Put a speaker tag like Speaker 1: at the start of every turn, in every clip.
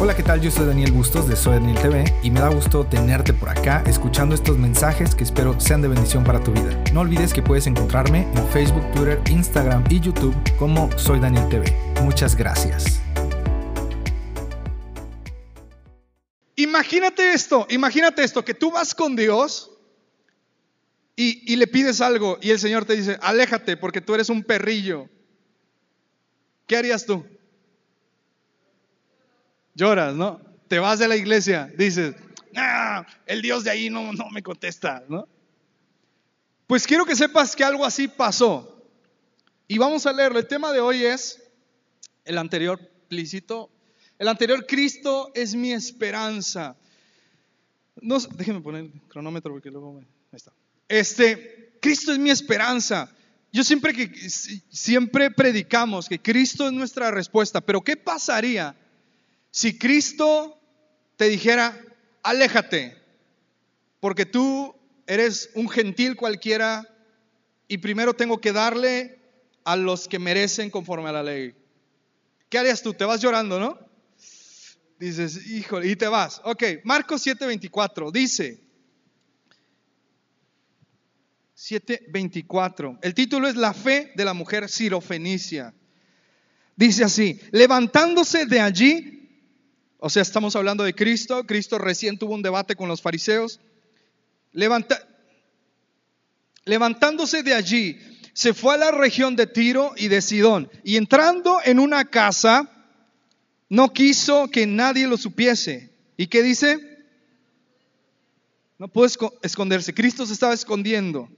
Speaker 1: Hola, ¿qué tal? Yo soy Daniel Bustos de Soy Daniel TV y me da gusto tenerte por acá escuchando estos mensajes que espero sean de bendición para tu vida. No olvides que puedes encontrarme en Facebook, Twitter, Instagram y YouTube como Soy Daniel TV. Muchas gracias.
Speaker 2: Imagínate esto, imagínate esto, que tú vas con Dios y, y le pides algo y el Señor te dice, aléjate porque tú eres un perrillo. ¿Qué harías tú? Lloras, ¿no? Te vas de la iglesia, dices, ah, el Dios de ahí no, no me contesta, ¿no? Pues quiero que sepas que algo así pasó. Y vamos a leerlo. El tema de hoy es el anterior plícito. El anterior, Cristo es mi esperanza. No, déjenme poner el cronómetro porque luego me, ahí está. Este, Cristo es mi esperanza. Yo siempre que siempre predicamos que Cristo es nuestra respuesta, pero ¿qué pasaría si Cristo te dijera, aléjate, porque tú eres un gentil cualquiera y primero tengo que darle a los que merecen conforme a la ley? ¿Qué harías tú? Te vas llorando, ¿no? Dices, híjole, y te vas. Ok, Marcos 7:24 dice, 7:24, el título es La fe de la mujer sirofenicia. Dice así, levantándose de allí, o sea, estamos hablando de Cristo. Cristo recién tuvo un debate con los fariseos. levantándose de allí, se fue a la región de Tiro y de Sidón. Y entrando en una casa, no quiso que nadie lo supiese. ¿Y qué dice? No pudo esconderse. Cristo se estaba escondiendo.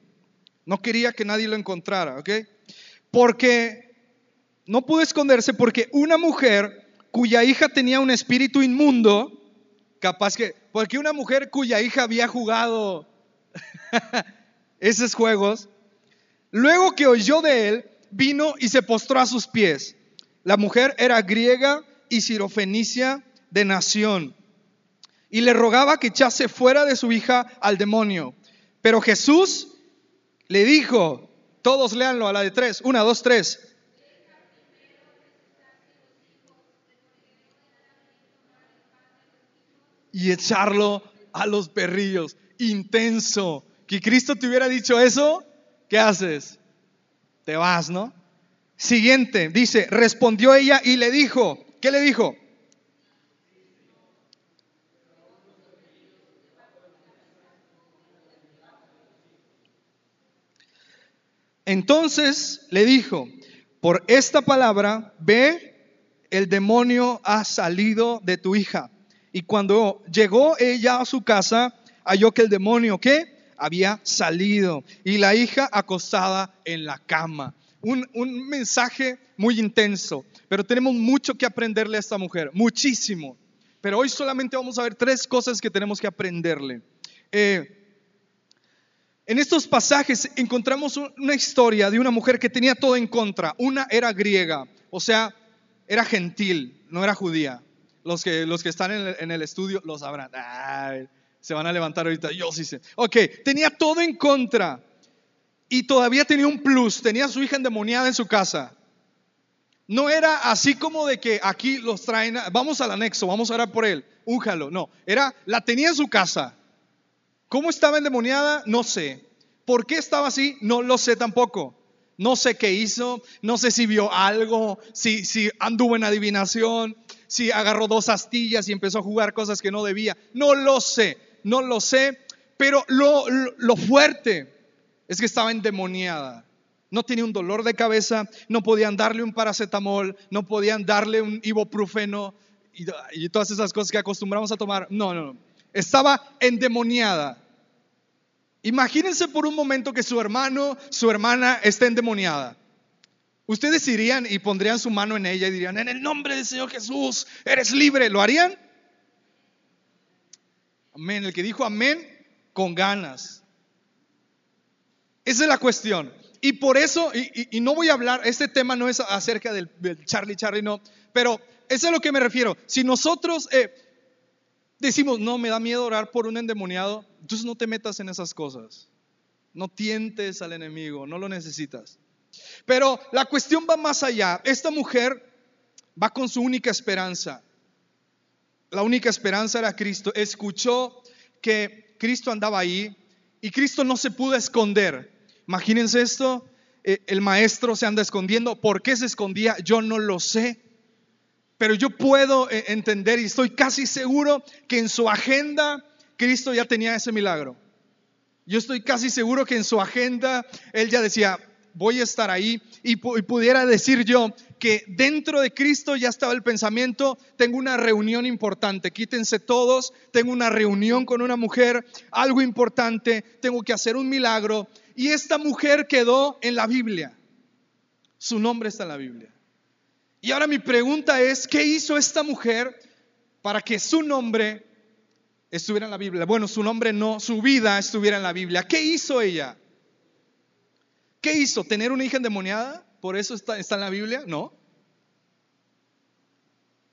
Speaker 2: No quería que nadie lo encontrara, ¿ok? Porque no pudo esconderse porque una mujer cuya hija tenía un espíritu inmundo, capaz que, porque una mujer cuya hija había jugado esos juegos, luego que oyó de él, vino y se postró a sus pies. La mujer era griega y sirofenicia de nación, y le rogaba que echase fuera de su hija al demonio. Pero Jesús le dijo, todos léanlo a la de tres, una, dos, tres, y echarlo a los perrillos. Intenso. Que Cristo te hubiera dicho eso, ¿qué haces? Te vas, ¿no? Siguiente, dice, respondió ella y le dijo, ¿qué le dijo? Entonces le dijo, por esta palabra, ve, el demonio ha salido de tu hija. Y cuando llegó ella a su casa, halló que el demonio. Había salido y la hija acostada en la cama. Un, un mensaje muy intenso, pero tenemos mucho que aprenderle a esta mujer, muchísimo. Pero hoy solamente vamos a ver tres cosas que tenemos que aprenderle. Eh, en estos pasajes encontramos una historia de una mujer que tenía todo en contra. Una era griega, o sea, era gentil, no era judía. Los que, los que están en el, estudio lo sabrán. se van a levantar ahorita. Yo sí sé. Ok, tenía todo en contra. Y todavía tenía un plus. Tenía a su hija endemoniada en su casa. No era así como de que aquí los traen, vamos al anexo, vamos a orar por él, újalo. No, era, la tenía en su casa. ¿Cómo estaba endemoniada? No sé. ¿Por qué estaba así? No lo sé tampoco. No sé qué hizo, no sé si vio algo, si, si anduvo en adivinación, si agarró dos astillas y empezó a jugar cosas que no debía. No lo sé, no lo sé, pero lo, lo, fuerte es que estaba endemoniada. No tenía un dolor de cabeza, no podían darle un paracetamol, no podían darle un ibuprofeno y, todas esas cosas que acostumbramos a tomar. No, no, no. Estaba endemoniada. Imagínense por un momento que su hermano, su hermana está endemoniada. Ustedes irían y pondrían su mano en ella y dirían, en el nombre del Señor Jesús, eres libre. ¿Lo harían? Amén. El que dijo amén, con ganas. Esa es la cuestión. Y por eso, y, no voy a hablar, este tema no es acerca del, Charlie Charlie, no, pero eso es a lo que me refiero. Si nosotros eh, decimos, no, me da miedo orar por un endemoniado, entonces no te metas en esas cosas. No tientes al enemigo, no lo necesitas. Pero la cuestión va más allá. Esta mujer va con su única esperanza. la única esperanza era Cristo, escuchó que Cristo andaba ahí y Cristo no se pudo esconder. Imagínense esto, eh, el maestro se anda escondiendo. ¿Por qué se escondía? Yo no lo sé. Pero yo puedo eh, entender y estoy casi seguro que en su agenda Cristo ya tenía ese milagro. Yo estoy casi seguro que en su agenda él ya decía, voy a estar ahí y, pudiera decir yo que dentro de Cristo ya estaba el pensamiento, tengo una reunión importante, quítense todos, tengo una reunión con una mujer, algo importante, tengo que hacer un milagro. Y esta mujer quedó en la Biblia. Su nombre está en la Biblia. Y ahora mi pregunta es, ¿qué hizo esta mujer para que su nombre estuviera en la Biblia? Bueno, su nombre no, su vida estuviera en la Biblia. ¿Qué hizo ella? ¿Qué hizo? ¿Tener una hija endemoniada? ¿Por eso está, en la Biblia? No.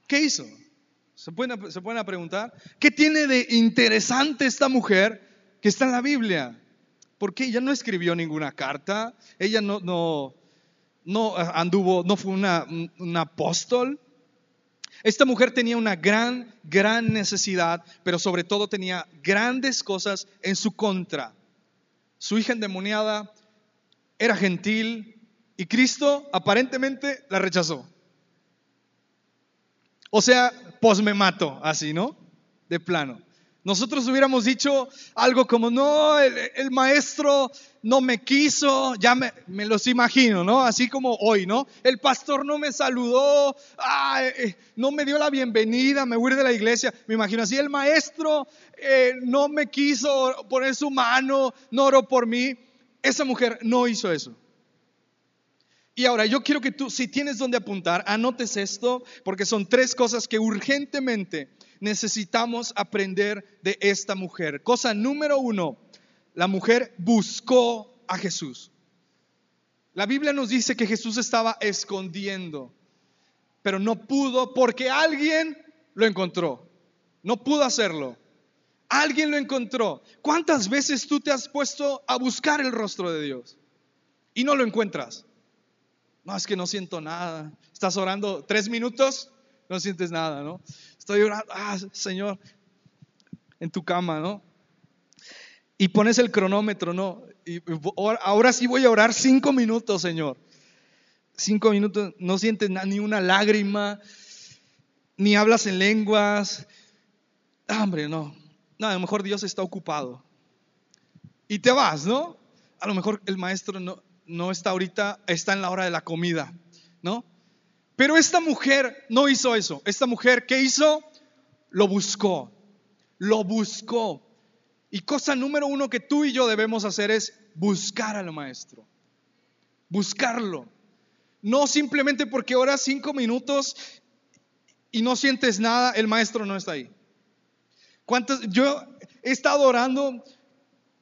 Speaker 2: ¿Qué hizo? ¿Se pueden, se pueden preguntar. ¿Qué tiene de interesante esta mujer que está en la Biblia? Porque ella no escribió ninguna carta, ella no, no, no anduvo, no fue una, un apóstol. Esta mujer tenía una gran, gran necesidad, pero sobre todo tenía grandes cosas en su contra. Su hija endemoniada era gentil y Cristo aparentemente la rechazó. O sea, pues me mato, así, ¿no? De plano. Nosotros hubiéramos dicho algo como, no, el, maestro no me quiso, ya me, los imagino, ¿no? Así como hoy, ¿no? El pastor no me saludó, eh, no me dio la bienvenida, me voy de la iglesia, me imagino así, el maestro eh, no me quiso poner su mano, no oró por mí. Esa mujer no hizo eso. Y ahora yo quiero que tú, si tienes donde apuntar, anotes esto, porque son tres cosas que urgentemente necesitamos aprender de esta mujer. Cosa número uno, la mujer buscó a Jesús. La Biblia nos dice que Jesús estaba escondiendo, pero no pudo porque alguien lo encontró. No pudo hacerlo. Alguien lo encontró. ¿Cuántas veces tú te has puesto a buscar el rostro de Dios y no lo encuentras? No, es que no siento nada. Estás orando tres minutos, no sientes nada, ¿no? Estoy orando, ah, Señor, en tu cama, ¿no? Y pones el cronómetro, ¿no? Ahora sí voy a orar cinco minutos, Señor. Cinco minutos, no sientes ni una lágrima, ni hablas en lenguas. Ah, hombre, no, no, a lo mejor Dios está ocupado. Y te vas, ¿no? A lo mejor el maestro no, no está ahorita, está en la hora de la comida, ¿no? Pero esta mujer no hizo eso. Esta mujer, ¿qué hizo? Lo buscó. Lo buscó. Y cosa número uno que tú y yo debemos hacer es buscar al maestro. Buscarlo. No simplemente porque oras cinco minutos y no sientes nada, el maestro no está ahí. Yo he estado orando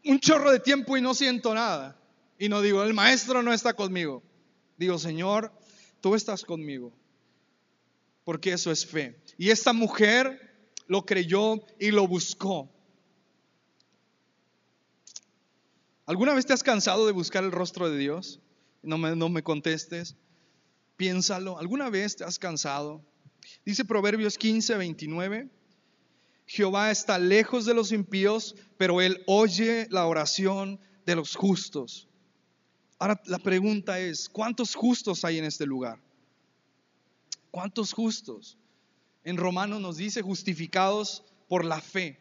Speaker 2: un chorro de tiempo y no siento nada. Y no digo, el maestro no está conmigo. Digo, Señor, tú estás conmigo. Porque eso es fe. Y esta mujer lo creyó y lo buscó. ¿Alguna vez te has cansado de buscar el rostro de Dios? No me, no me contestes. Piénsalo. ¿Alguna vez te has cansado? Dice Proverbios 15, 29. Jehová está lejos de los impíos, pero Él oye la oración de los justos. Ahora la pregunta es, ¿cuántos justos hay en este lugar? ¿Cuántos justos? En Romanos nos dice justificados por la fe.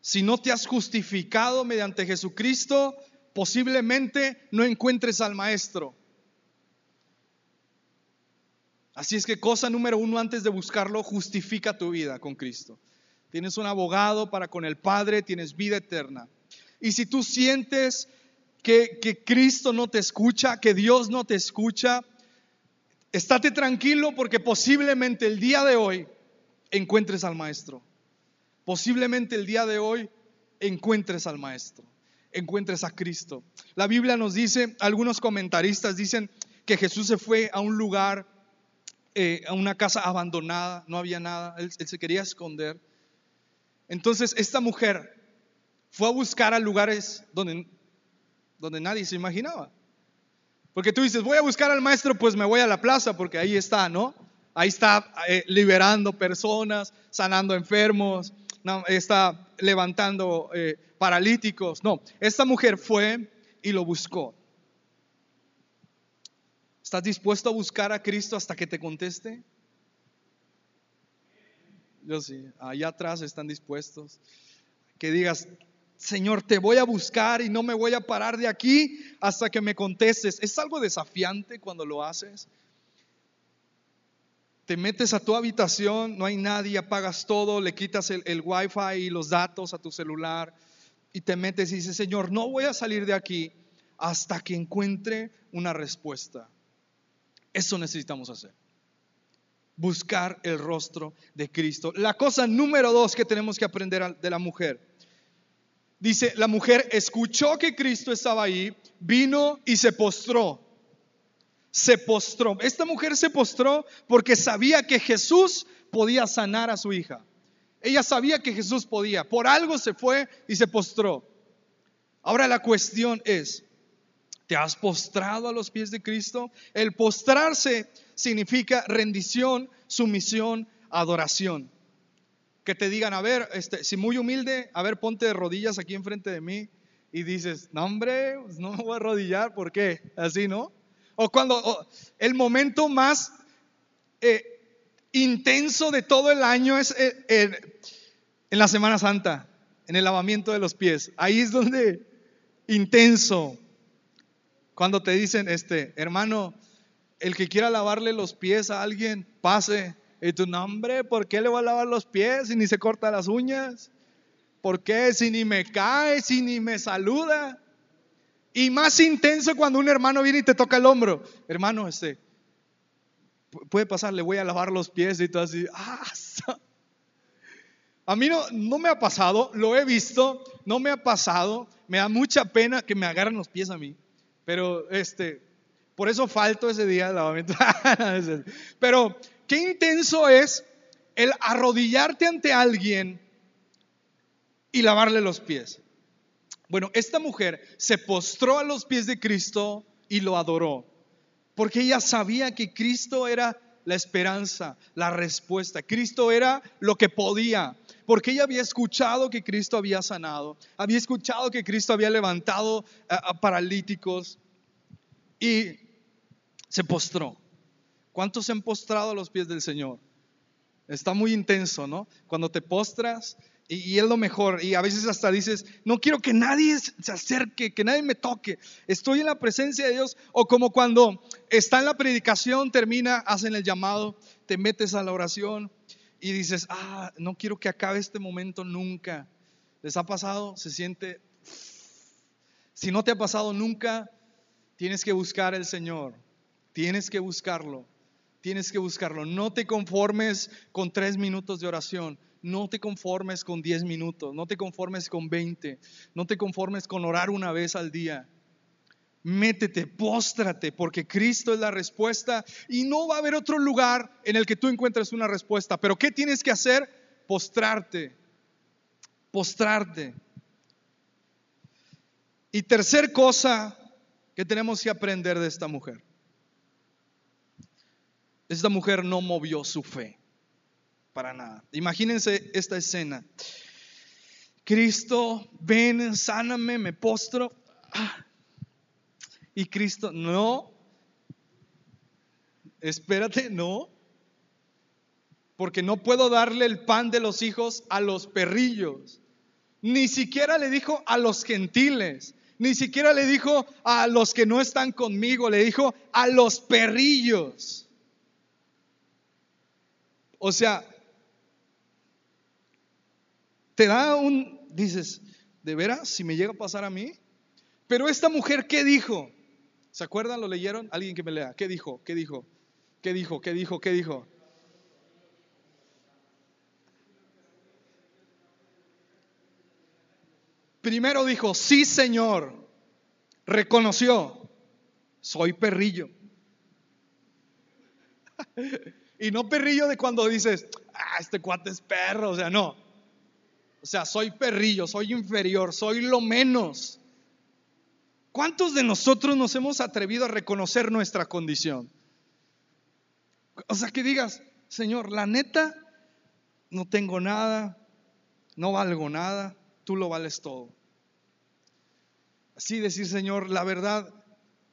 Speaker 2: Si no te has justificado mediante Jesucristo, posiblemente no encuentres al Maestro. Así es que cosa número uno antes de buscarlo, justifica tu vida con Cristo. Tienes un abogado para con el Padre, tienes vida eterna. Y si tú sientes que, Cristo no te escucha, que Dios no te escucha, estate tranquilo porque posiblemente el día de hoy encuentres al Maestro. Posiblemente el día de hoy encuentres al Maestro, encuentres a Cristo. La Biblia nos dice, algunos comentaristas dicen que Jesús se fue a un lugar, eh, a una casa abandonada, no había nada, él se quería esconder. Entonces esta mujer fue a buscar a lugares donde, donde nadie se imaginaba. Porque tú dices, voy a buscar al maestro, pues me voy a la plaza porque ahí está, ¿no? ahí está eh, liberando personas, sanando enfermos, no, está levantando eh, paralíticos. No, esta mujer fue y lo buscó. ¿Estás dispuesto a buscar a Cristo hasta que te conteste? Yo sí, allá atrás están dispuestos. Que digas, Señor, te voy a buscar y no me voy a parar de aquí hasta que me contestes. Es algo desafiante cuando lo haces. Te metes a tu habitación, no hay nadie, apagas todo, le quitas el, el wifi y los datos a tu celular y te metes y dices, Señor, no voy a salir de aquí hasta que encuentre una respuesta. Eso necesitamos hacer. Buscar el rostro de Cristo. La cosa número dos que tenemos que aprender de la mujer. Dice, la mujer escuchó que Cristo estaba ahí, vino y se postró. Se postró. Esta mujer se postró porque sabía que Jesús podía sanar a su hija. Ella sabía que Jesús podía. Por algo se fue y se postró. Ahora la cuestión es, ¿Te has postrado a los pies de Cristo? El postrarse significa rendición, sumisión, adoración. Que te digan, a ver, este, si muy humilde, a ver, ponte de rodillas aquí enfrente de mí y dices, no hombre, pues no me voy a arrodillar, ¿por qué? Así, ¿no? O cuando el momento más eh, intenso de todo el año es eh, en la Semana Santa, en el lavamiento de los pies. Ahí es donde intenso, cuando te dicen, este, hermano, el que quiera lavarle los pies a alguien, pase. Y tu nombre, ¿por qué le voy a lavar los pies si ni se corta las uñas? ¿Por qué? Si ni me cae, si ni me saluda. Y más intenso cuando un hermano viene y te toca el hombro. Hermano, este, puede pasar, le voy a lavar los pies y todo así. ¡Ah! A mí no, no me ha pasado, lo he visto, no me ha pasado. Me da mucha pena que me agarren los pies a mí. Pero este, por eso falto ese día de lavamiento. Pero qué intenso es el arrodillarte ante alguien y lavarle los pies. Bueno, esta mujer se postró a los pies de Cristo y lo adoró, porque ella sabía que Cristo era la esperanza, la respuesta. Cristo era lo que podía, porque ella había escuchado que Cristo había sanado, había escuchado que Cristo había levantado a, paralíticos y se postró. ¿Cuántos se han postrado a los pies del Señor? Está muy intenso, ¿no? Cuando te postras y, y, es lo mejor. Y a veces hasta dices, no quiero que nadie se acerque, que nadie me toque. Estoy en la presencia de Dios. O como cuando está en la predicación, termina, hacen el llamado, te metes a la oración y dices, ah, no quiero que acabe este momento nunca. ¿Les ha pasado? Se siente... Si no te ha pasado nunca, tienes que buscar al Señor. Tienes que buscarlo. Tienes que buscarlo. No te conformes con tres minutos de oración. No te conformes con diez minutos. No te conformes con veinte. No te conformes con orar una vez al día métete, póstrate, porque Cristo es la respuesta y no va a haber otro lugar en el que tú encuentres una respuesta. Pero ¿qué tienes que hacer? Postrarte, postrarte. Y tercer cosa que tenemos que aprender de esta mujer. Esta mujer no movió su fe para nada. Imagínense esta escena. Cristo, ven, sáname, me postro. Ah, y Cristo, no, espérate, no, porque no puedo darle el pan de los hijos a los perrillos. Ni siquiera le dijo a los gentiles, ni siquiera le dijo a los que no están conmigo, le dijo a los perrillos. O sea, te da un, dices, ¿de veras? Si me llega a pasar a mí. Pero esta mujer, ¿qué dijo? ¿Se acuerdan? ¿Lo leyeron? Alguien que me lea. ¿Qué dijo? ¿Qué dijo? ¿Qué dijo? ¿Qué dijo? ¿Qué dijo? Primero dijo, sí Señor. Reconoció, soy perrillo. y no perrillo de cuando dices, ah, este cuate es perro. O sea, no. O sea, soy perrillo, soy inferior, soy lo menos. ¿Cuántos de nosotros nos hemos atrevido a reconocer nuestra condición? O sea, que digas, Señor, la neta, no tengo nada, no valgo nada, tú lo vales todo. Así decir, Señor, la verdad,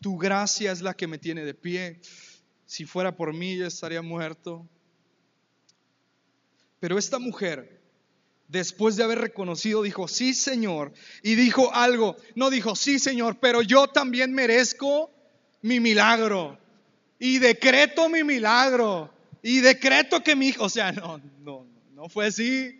Speaker 2: tu gracia es la que me tiene de pie. Si fuera por mí, yo estaría muerto. Pero esta mujer, después de haber reconocido, dijo, sí, Señor. Y dijo algo, no dijo, sí, Señor, pero yo también merezco mi milagro. Y decreto mi milagro. Y decreto que mi hijo, o sea, no, no, no fue así.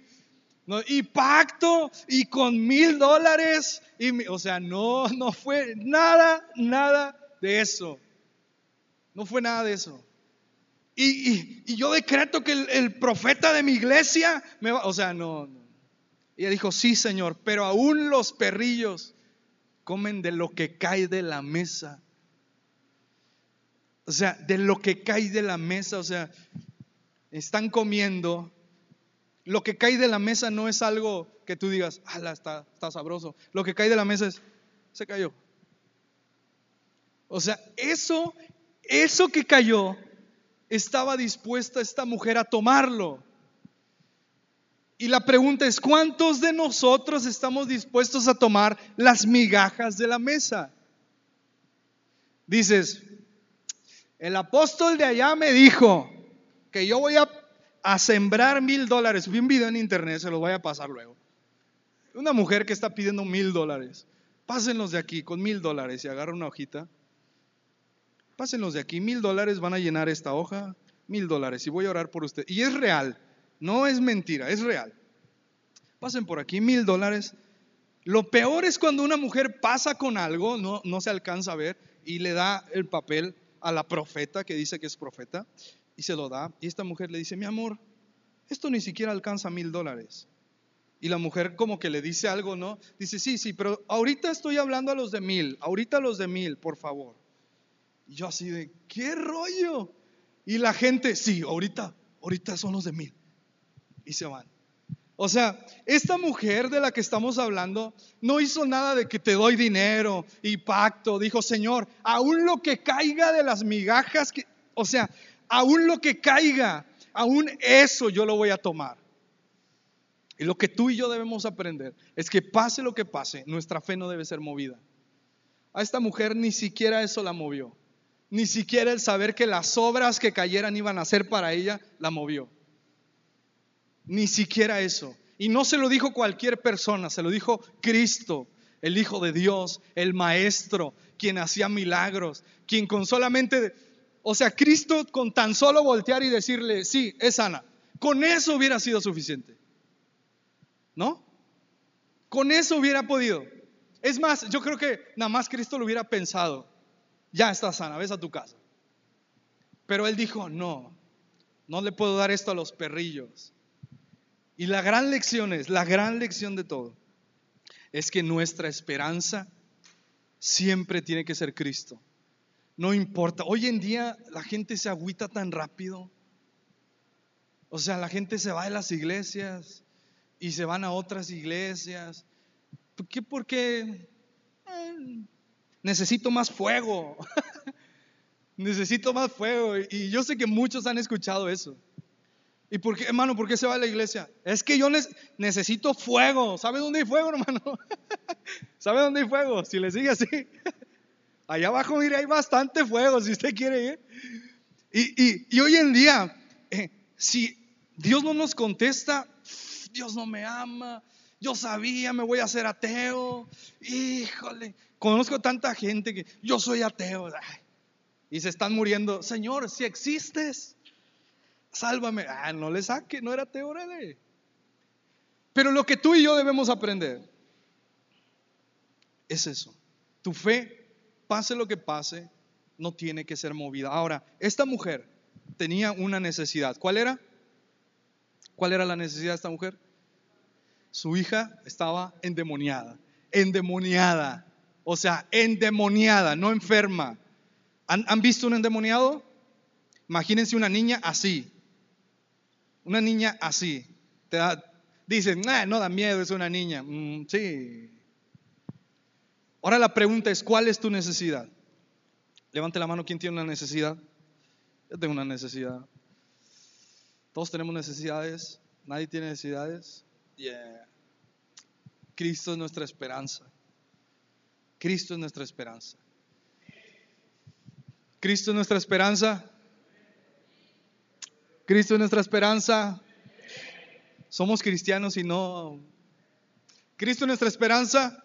Speaker 2: y pacto y con mil dólares. Y, o sea, no, no fue nada, nada de eso. No fue nada de eso. Y, yo decreto que el, profeta de mi iglesia me va, o sea, no, no. Ella dijo, sí, Señor, pero aún los perrillos comen de lo que cae de la mesa. O sea, de lo que cae de la mesa, o sea, están comiendo. Lo que cae de la mesa no es algo que tú digas, ala, está, está sabroso. Lo que cae de la mesa es, se cayó. O sea, eso, eso que cayó, estaba dispuesta esta mujer a tomarlo. Y la pregunta es, ¿cuántos de nosotros estamos dispuestos a tomar las migajas de la mesa? Dices, el apóstol de allá me dijo que yo voy a, sembrar mil dólares. Vi un video en internet, se los voy a pasar luego. Una mujer que está pidiendo mil dólares. Pásenlos de aquí con mil dólares y agarra una hojita. Pásenlos de aquí, mil dólares van a llenar esta hoja, mil dólares y voy a orar por usted. Y es real, no es mentira, es real. Pasen por aquí, mil dólares. Lo peor es cuando una mujer pasa con algo, no, no se alcanza a ver, y le da el papel a la profeta que dice que es profeta y se lo da. Y esta mujer le dice, mi amor, esto ni siquiera alcanza mil dólares. Y la mujer como que le dice algo, ¿no? Dice, sí, sí, pero ahorita estoy hablando a los de mil, ahorita los de mil, por favor. Y yo así de, ¿qué rollo? Y la gente, sí, ahorita, ahorita son los de mil. Y se van. O sea, esta mujer de la que estamos hablando no hizo nada de que te doy dinero y pacto. Dijo, Señor, aún lo que caiga de las migajas, que, o sea, aún lo que caiga, aún eso yo lo voy a tomar. Y lo que tú y yo debemos aprender es que pase lo que pase, nuestra fe no debe ser movida. A esta mujer ni siquiera eso la movió. Ni siquiera el saber que las obras que cayeran iban a ser para ella la movió. Ni siquiera eso. Y no se lo dijo cualquier persona, se lo dijo Cristo, el Hijo de Dios, el Maestro, quien hacía milagros, quien con solamente, o sea, Cristo con tan solo voltear y decirle, sí, es sana, con eso hubiera sido suficiente. ¿No? Con eso hubiera podido. Es más, yo creo que nada más Cristo lo hubiera pensado, ya está sana, ves a tu casa. Pero él dijo, no, no le puedo dar esto a los perrillos. Y la gran lección es, la gran lección de todo, es que nuestra esperanza siempre tiene que ser Cristo. No importa, hoy en día la gente se agüita tan rápido. O sea, la gente se va de las iglesias y se van a otras iglesias. ¿Por qué? Porque eh, necesito más fuego. necesito más fuego. Y yo sé que muchos han escuchado eso. ¿Y por qué, hermano, por qué se va a la iglesia? Es que yo necesito fuego. ¿Sabe dónde hay fuego, hermano? ¿Sabe dónde hay fuego? Si le sigue así. Allá abajo, mire, hay bastante fuego si usted quiere ir. Y, hoy en día, eh, si Dios no nos contesta, Dios no me ama, yo sabía, me voy a hacer ateo. Híjole, conozco tanta gente que yo soy ateo. y se están muriendo. Señor, si existes, sálvame. Ah, no le saque, no era teórale. Pero lo que tú y yo debemos aprender es eso. Tu fe, pase lo que pase, no tiene que ser movida. Ahora, esta mujer tenía una necesidad. ¿Cuál era? ¿Cuál era la necesidad de esta mujer? Su hija estaba endemoniada. Endemoniada. O sea, endemoniada, no enferma. ¿Han, ¿Han, visto un endemoniado? Imagínense una niña así, una niña así. Te da, dicen, no da miedo, es una niña. Mm, sí. Ahora la pregunta es, ¿cuál es tu necesidad? Levante la mano, ¿quién tiene una necesidad? Yo tengo una necesidad. Todos tenemos necesidades. Nadie tiene necesidades. Yeah. Cristo es nuestra esperanza. Cristo es nuestra esperanza. Cristo es nuestra esperanza. Cristo es nuestra esperanza. Somos cristianos y no... Cristo es nuestra esperanza.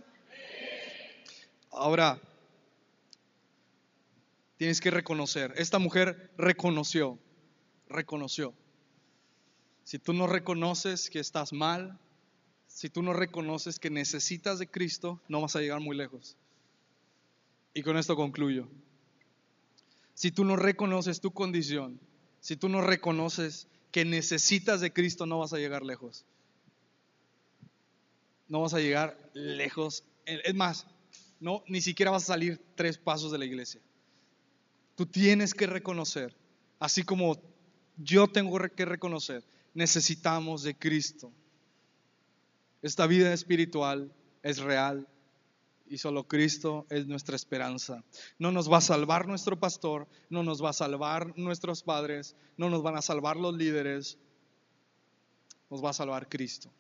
Speaker 2: Ahora, tienes que reconocer. Esta mujer reconoció, reconoció. Si tú no reconoces que estás mal, si tú no reconoces que necesitas de Cristo, no vas a llegar muy lejos. Y con esto concluyo. Si tú no reconoces tu condición, si tú no reconoces que necesitas de Cristo, no vas a llegar lejos. No vas a llegar lejos. Es más, no, ni siquiera vas a salir tres pasos de la iglesia. Tú tienes que reconocer, así como yo tengo que reconocer, necesitamos de Cristo. Esta vida espiritual es real y solo Cristo es nuestra esperanza. No nos va a salvar nuestro pastor, no nos va a salvar nuestros padres, no nos van a salvar los líderes, nos va a salvar Cristo.